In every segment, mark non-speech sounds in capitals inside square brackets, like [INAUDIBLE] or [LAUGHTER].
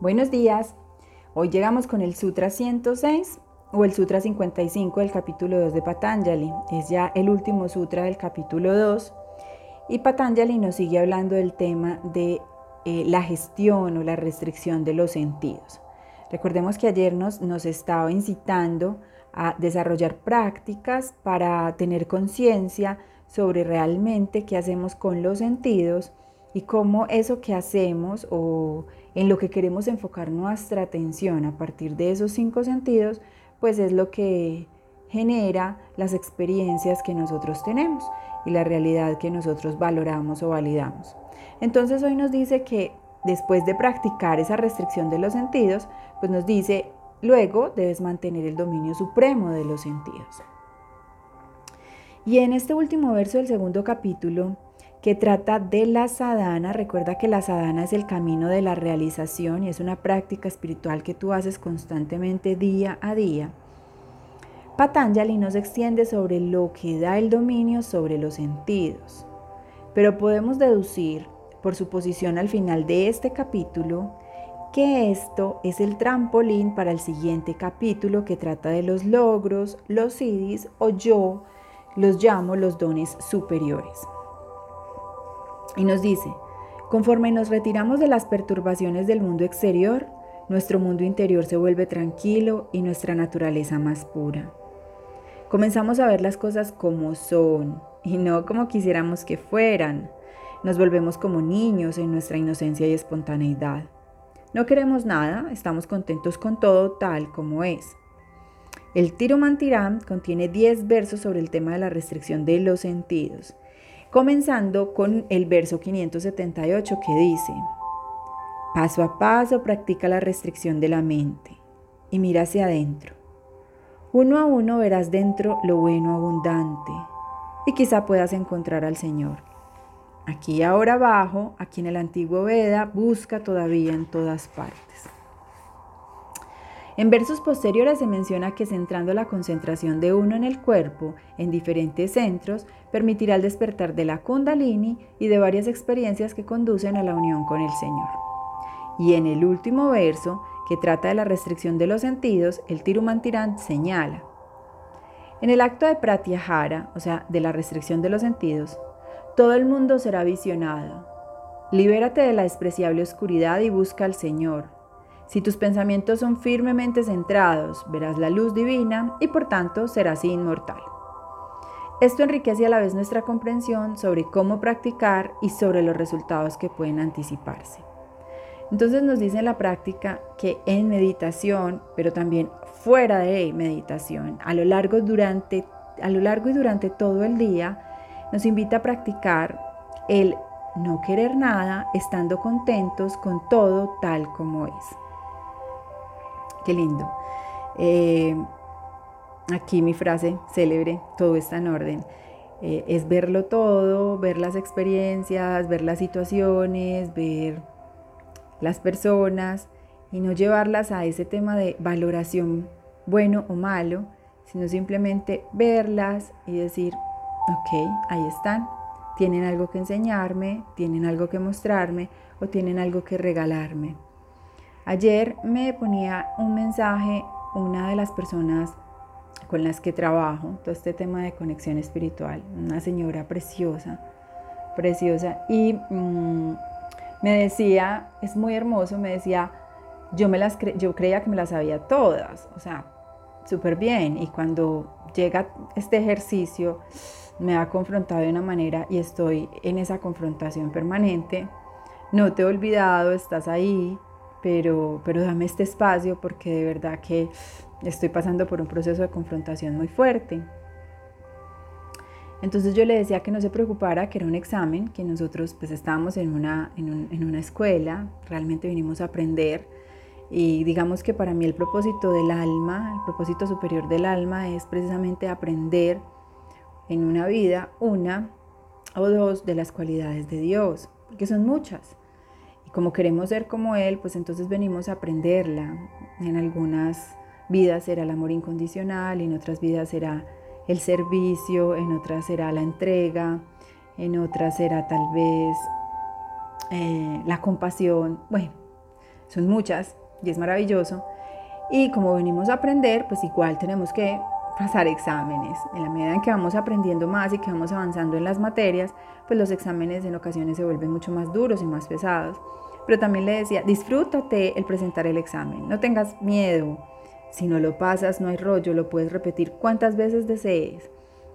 Buenos días. Hoy llegamos con el Sutra 106 o el Sutra 55 del capítulo 2 de Patanjali. Es ya el último sutra del capítulo 2 y Patanjali nos sigue hablando del tema de eh, la gestión o la restricción de los sentidos. Recordemos que ayer nos, nos estaba incitando a desarrollar prácticas para tener conciencia sobre realmente qué hacemos con los sentidos y cómo eso que hacemos o en lo que queremos enfocar nuestra atención a partir de esos cinco sentidos, pues es lo que genera las experiencias que nosotros tenemos y la realidad que nosotros valoramos o validamos. Entonces hoy nos dice que después de practicar esa restricción de los sentidos, pues nos dice, luego debes mantener el dominio supremo de los sentidos. Y en este último verso del segundo capítulo, que trata de la sadhana. Recuerda que la sadhana es el camino de la realización y es una práctica espiritual que tú haces constantemente día a día. Patanjali nos extiende sobre lo que da el dominio sobre los sentidos, pero podemos deducir por su posición al final de este capítulo que esto es el trampolín para el siguiente capítulo que trata de los logros, los siddhis o yo los llamo los dones superiores. Y nos dice, conforme nos retiramos de las perturbaciones del mundo exterior, nuestro mundo interior se vuelve tranquilo y nuestra naturaleza más pura. Comenzamos a ver las cosas como son y no como quisiéramos que fueran. Nos volvemos como niños en nuestra inocencia y espontaneidad. No queremos nada, estamos contentos con todo tal como es. El Tiro Mantiram contiene 10 versos sobre el tema de la restricción de los sentidos comenzando con el verso 578 que dice, paso a paso practica la restricción de la mente y mira hacia adentro. Uno a uno verás dentro lo bueno abundante y quizá puedas encontrar al Señor. Aquí ahora abajo, aquí en el antiguo Veda, busca todavía en todas partes. En versos posteriores se menciona que centrando la concentración de uno en el cuerpo en diferentes centros permitirá el despertar de la kundalini y de varias experiencias que conducen a la unión con el Señor. Y en el último verso, que trata de la restricción de los sentidos, el Tirumantirán señala, en el acto de pratyahara, o sea, de la restricción de los sentidos, todo el mundo será visionado. Libérate de la despreciable oscuridad y busca al Señor, si tus pensamientos son firmemente centrados, verás la luz divina y por tanto serás inmortal. Esto enriquece a la vez nuestra comprensión sobre cómo practicar y sobre los resultados que pueden anticiparse. Entonces nos dice en la práctica que en meditación, pero también fuera de meditación, a lo largo, durante, a lo largo y durante todo el día, nos invita a practicar el no querer nada estando contentos con todo tal como es. Qué lindo. Eh, aquí mi frase célebre, todo está en orden. Eh, es verlo todo, ver las experiencias, ver las situaciones, ver las personas y no llevarlas a ese tema de valoración bueno o malo, sino simplemente verlas y decir, ok, ahí están, tienen algo que enseñarme, tienen algo que mostrarme o tienen algo que regalarme. Ayer me ponía un mensaje una de las personas con las que trabajo, todo este tema de conexión espiritual, una señora preciosa, preciosa, y mm, me decía, es muy hermoso, me decía, yo, me las yo creía que me las sabía todas, o sea, súper bien, y cuando llega este ejercicio, me ha confrontado de una manera y estoy en esa confrontación permanente, no te he olvidado, estás ahí, pero, pero dame este espacio porque de verdad que estoy pasando por un proceso de confrontación muy fuerte. Entonces yo le decía que no se preocupara, que era un examen, que nosotros pues estábamos en una, en, en una escuela, realmente vinimos a aprender y digamos que para mí el propósito del alma, el propósito superior del alma es precisamente aprender en una vida una o dos de las cualidades de Dios, porque son muchas. Como queremos ser como Él, pues entonces venimos a aprenderla. En algunas vidas será el amor incondicional, en otras vidas será el servicio, en otras será la entrega, en otras será tal vez eh, la compasión. Bueno, son muchas y es maravilloso. Y como venimos a aprender, pues igual tenemos que pasar exámenes. En la medida en que vamos aprendiendo más y que vamos avanzando en las materias, pues los exámenes en ocasiones se vuelven mucho más duros y más pesados. Pero también le decía, disfrútate el presentar el examen, no tengas miedo. Si no lo pasas, no hay rollo, lo puedes repetir cuantas veces desees.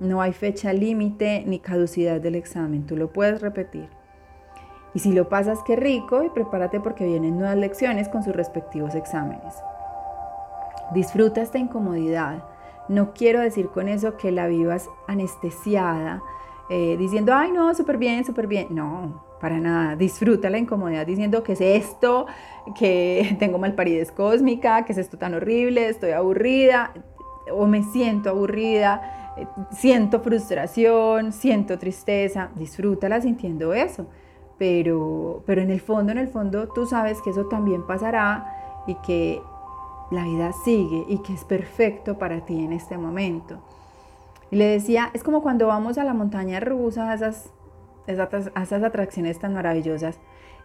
No hay fecha límite ni caducidad del examen, tú lo puedes repetir. Y si lo pasas, qué rico y prepárate porque vienen nuevas lecciones con sus respectivos exámenes. Disfruta esta incomodidad. No quiero decir con eso que la vivas anestesiada, eh, diciendo, ay no, súper bien, súper bien. No, para nada. Disfruta la incomodidad diciendo que es esto, que [LAUGHS] tengo malparidez cósmica, que es esto tan horrible, estoy aburrida o me siento aburrida, eh, siento frustración, siento tristeza. Disfrútala sintiendo eso pero, pero en el fondo, en el fondo tú sabes que eso también pasará y que la vida sigue y que es perfecto para ti en este momento. Y le decía, es como cuando vamos a la montaña rusa, esas, a esas atracciones tan maravillosas,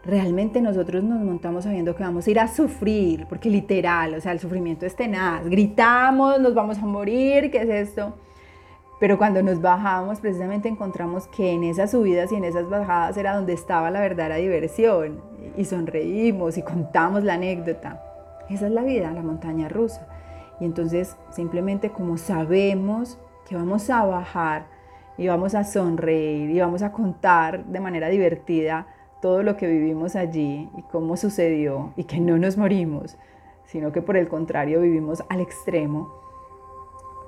realmente nosotros nos montamos sabiendo que vamos a ir a sufrir, porque literal, o sea, el sufrimiento es tenaz, gritamos, nos vamos a morir, ¿qué es esto? Pero cuando nos bajamos, precisamente encontramos que en esas subidas y en esas bajadas era donde estaba la verdadera diversión. Y sonreímos y contamos la anécdota. Esa es la vida, la montaña rusa. Y entonces simplemente como sabemos que vamos a bajar y vamos a sonreír y vamos a contar de manera divertida todo lo que vivimos allí y cómo sucedió y que no nos morimos, sino que por el contrario vivimos al extremo,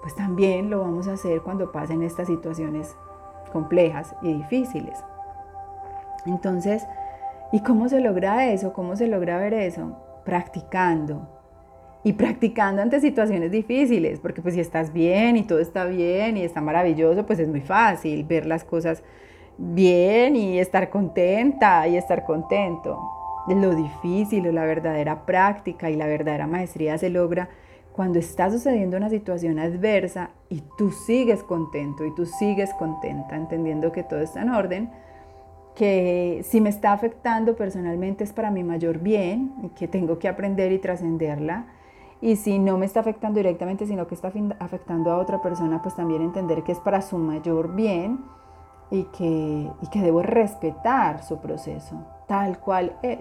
pues también lo vamos a hacer cuando pasen estas situaciones complejas y difíciles. Entonces, ¿y cómo se logra eso? ¿Cómo se logra ver eso? Practicando. Y practicando ante situaciones difíciles, porque pues si estás bien y todo está bien y está maravilloso, pues es muy fácil ver las cosas bien y estar contenta y estar contento. Lo difícil o la verdadera práctica y la verdadera maestría se logra cuando está sucediendo una situación adversa y tú sigues contento y tú sigues contenta, entendiendo que todo está en orden, que si me está afectando personalmente es para mi mayor bien y que tengo que aprender y trascenderla. Y si no me está afectando directamente, sino que está afectando a otra persona, pues también entender que es para su mayor bien y que, y que debo respetar su proceso tal cual es.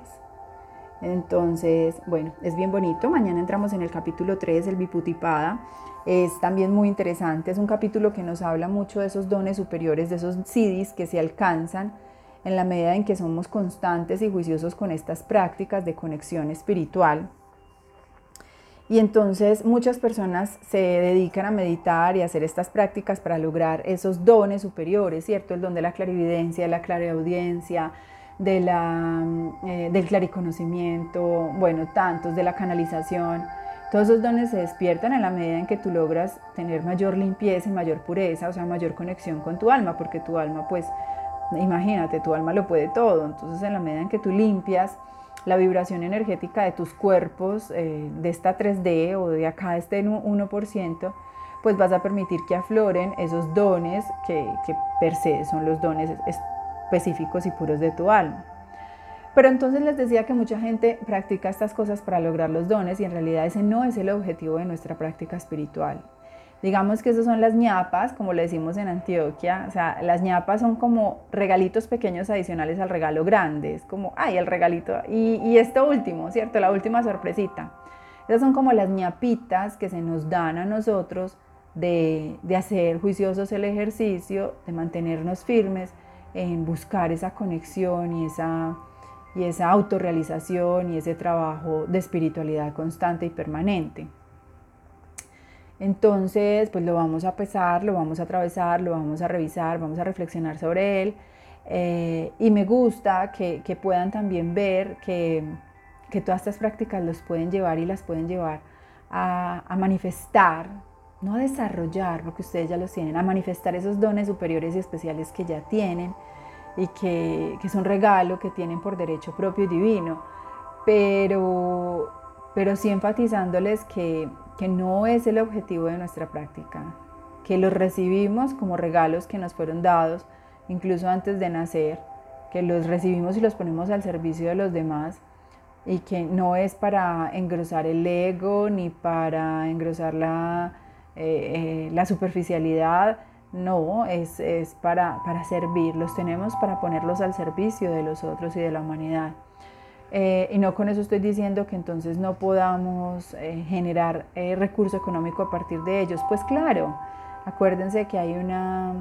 Entonces, bueno, es bien bonito. Mañana entramos en el capítulo 3, el Viputipada. Es también muy interesante. Es un capítulo que nos habla mucho de esos dones superiores, de esos siddhis que se alcanzan en la medida en que somos constantes y juiciosos con estas prácticas de conexión espiritual. Y entonces muchas personas se dedican a meditar y hacer estas prácticas para lograr esos dones superiores, ¿cierto? El don de la clarividencia, la clareaudiencia, de la, eh, del clariconocimiento, bueno, tantos, de la canalización. Todos esos dones se despiertan en la medida en que tú logras tener mayor limpieza y mayor pureza, o sea, mayor conexión con tu alma, porque tu alma, pues, imagínate, tu alma lo puede todo. Entonces, en la medida en que tú limpias la vibración energética de tus cuerpos, eh, de esta 3D o de acá, este 1%, pues vas a permitir que afloren esos dones que, que per se son los dones específicos y puros de tu alma. Pero entonces les decía que mucha gente practica estas cosas para lograr los dones y en realidad ese no es el objetivo de nuestra práctica espiritual. Digamos que esas son las ñapas, como le decimos en Antioquia. O sea, las ñapas son como regalitos pequeños adicionales al regalo grande. Es como, ay, el regalito. Y, y esto último, ¿cierto? La última sorpresita. Esas son como las ñapitas que se nos dan a nosotros de, de hacer juiciosos el ejercicio, de mantenernos firmes en buscar esa conexión y esa, y esa autorrealización y ese trabajo de espiritualidad constante y permanente. Entonces, pues lo vamos a pesar, lo vamos a atravesar, lo vamos a revisar, vamos a reflexionar sobre él. Eh, y me gusta que, puedan también ver que, todas estas prácticas los pueden llevar y las pueden llevar a, manifestar no a desarrollar, porque ustedes ya los tienen, a manifestar esos dones superiores y especiales que ya tienen y que, que son regalo que tienen por derecho propio y divino, pero, pero sí enfatizándoles que, que no es el objetivo de nuestra práctica, que los recibimos como regalos que nos fueron dados, incluso antes de nacer, que los recibimos y los ponemos al servicio de los demás, y que no es para engrosar el ego ni para engrosar la, eh, eh, superficialidad, no, es, es para, para servir, los tenemos para ponerlos al servicio de los otros y de la humanidad. Eh, y no con eso estoy diciendo que entonces no podamos generar recurso económico a partir de ellos. Pues claro, acuérdense que hay una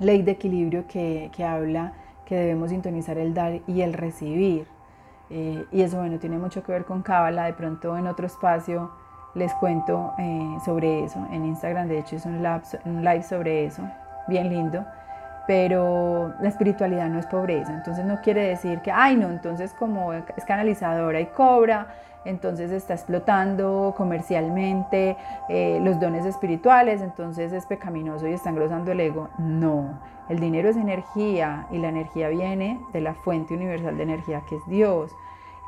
ley de equilibrio que, que habla que debemos sintonizar el dar y el recibir. Eh, y eso, bueno, tiene mucho que ver con Cábala. De pronto en otro espacio les cuento eh, sobre eso. En Instagram, de hecho, es un live, sobre eso, bien lindo. Pero la espiritualidad no es pobreza. Entonces no quiere decir que, ay, no, entonces como es canalizadora y cobra, entonces está explotando comercialmente eh, los dones espirituales, entonces es pecaminoso y está engrosando el ego. No, el dinero es energía y la energía viene de la fuente universal de energía que es Dios.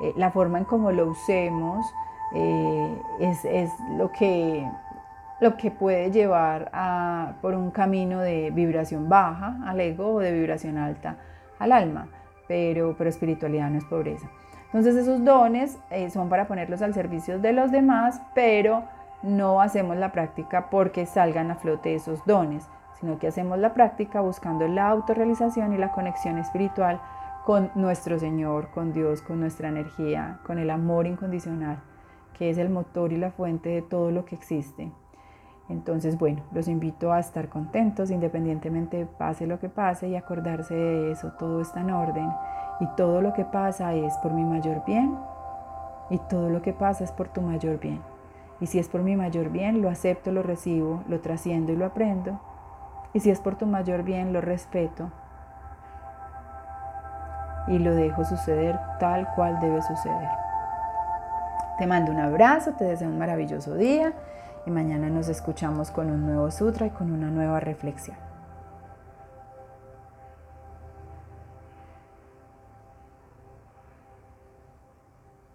Eh, la forma en cómo lo usemos eh, es, lo, que, lo que puede llevar a, por un camino de vibración baja al ego o de vibración alta al alma, pero, pero espiritualidad no es pobreza. Entonces esos dones eh, son para ponerlos al servicio de los demás, pero no hacemos la práctica porque salgan a flote esos dones sino que hacemos la práctica buscando la autorrealización y la conexión espiritual con nuestro Señor, con Dios, con nuestra energía, con el amor incondicional, que es el motor y la fuente de todo lo que existe. Entonces, bueno, los invito a estar contentos independientemente pase lo que pase y acordarse de eso, todo está en orden y todo lo que pasa es por mi mayor bien y todo lo que pasa es por tu mayor bien. Y si es por mi mayor bien, lo acepto, lo recibo, lo trasciendo y lo aprendo y si es por tu mayor bien, lo respeto y lo dejo suceder tal cual debe suceder. Te mando un abrazo, te deseo un maravilloso día y mañana nos escuchamos con un nuevo sutra y con una nueva reflexión.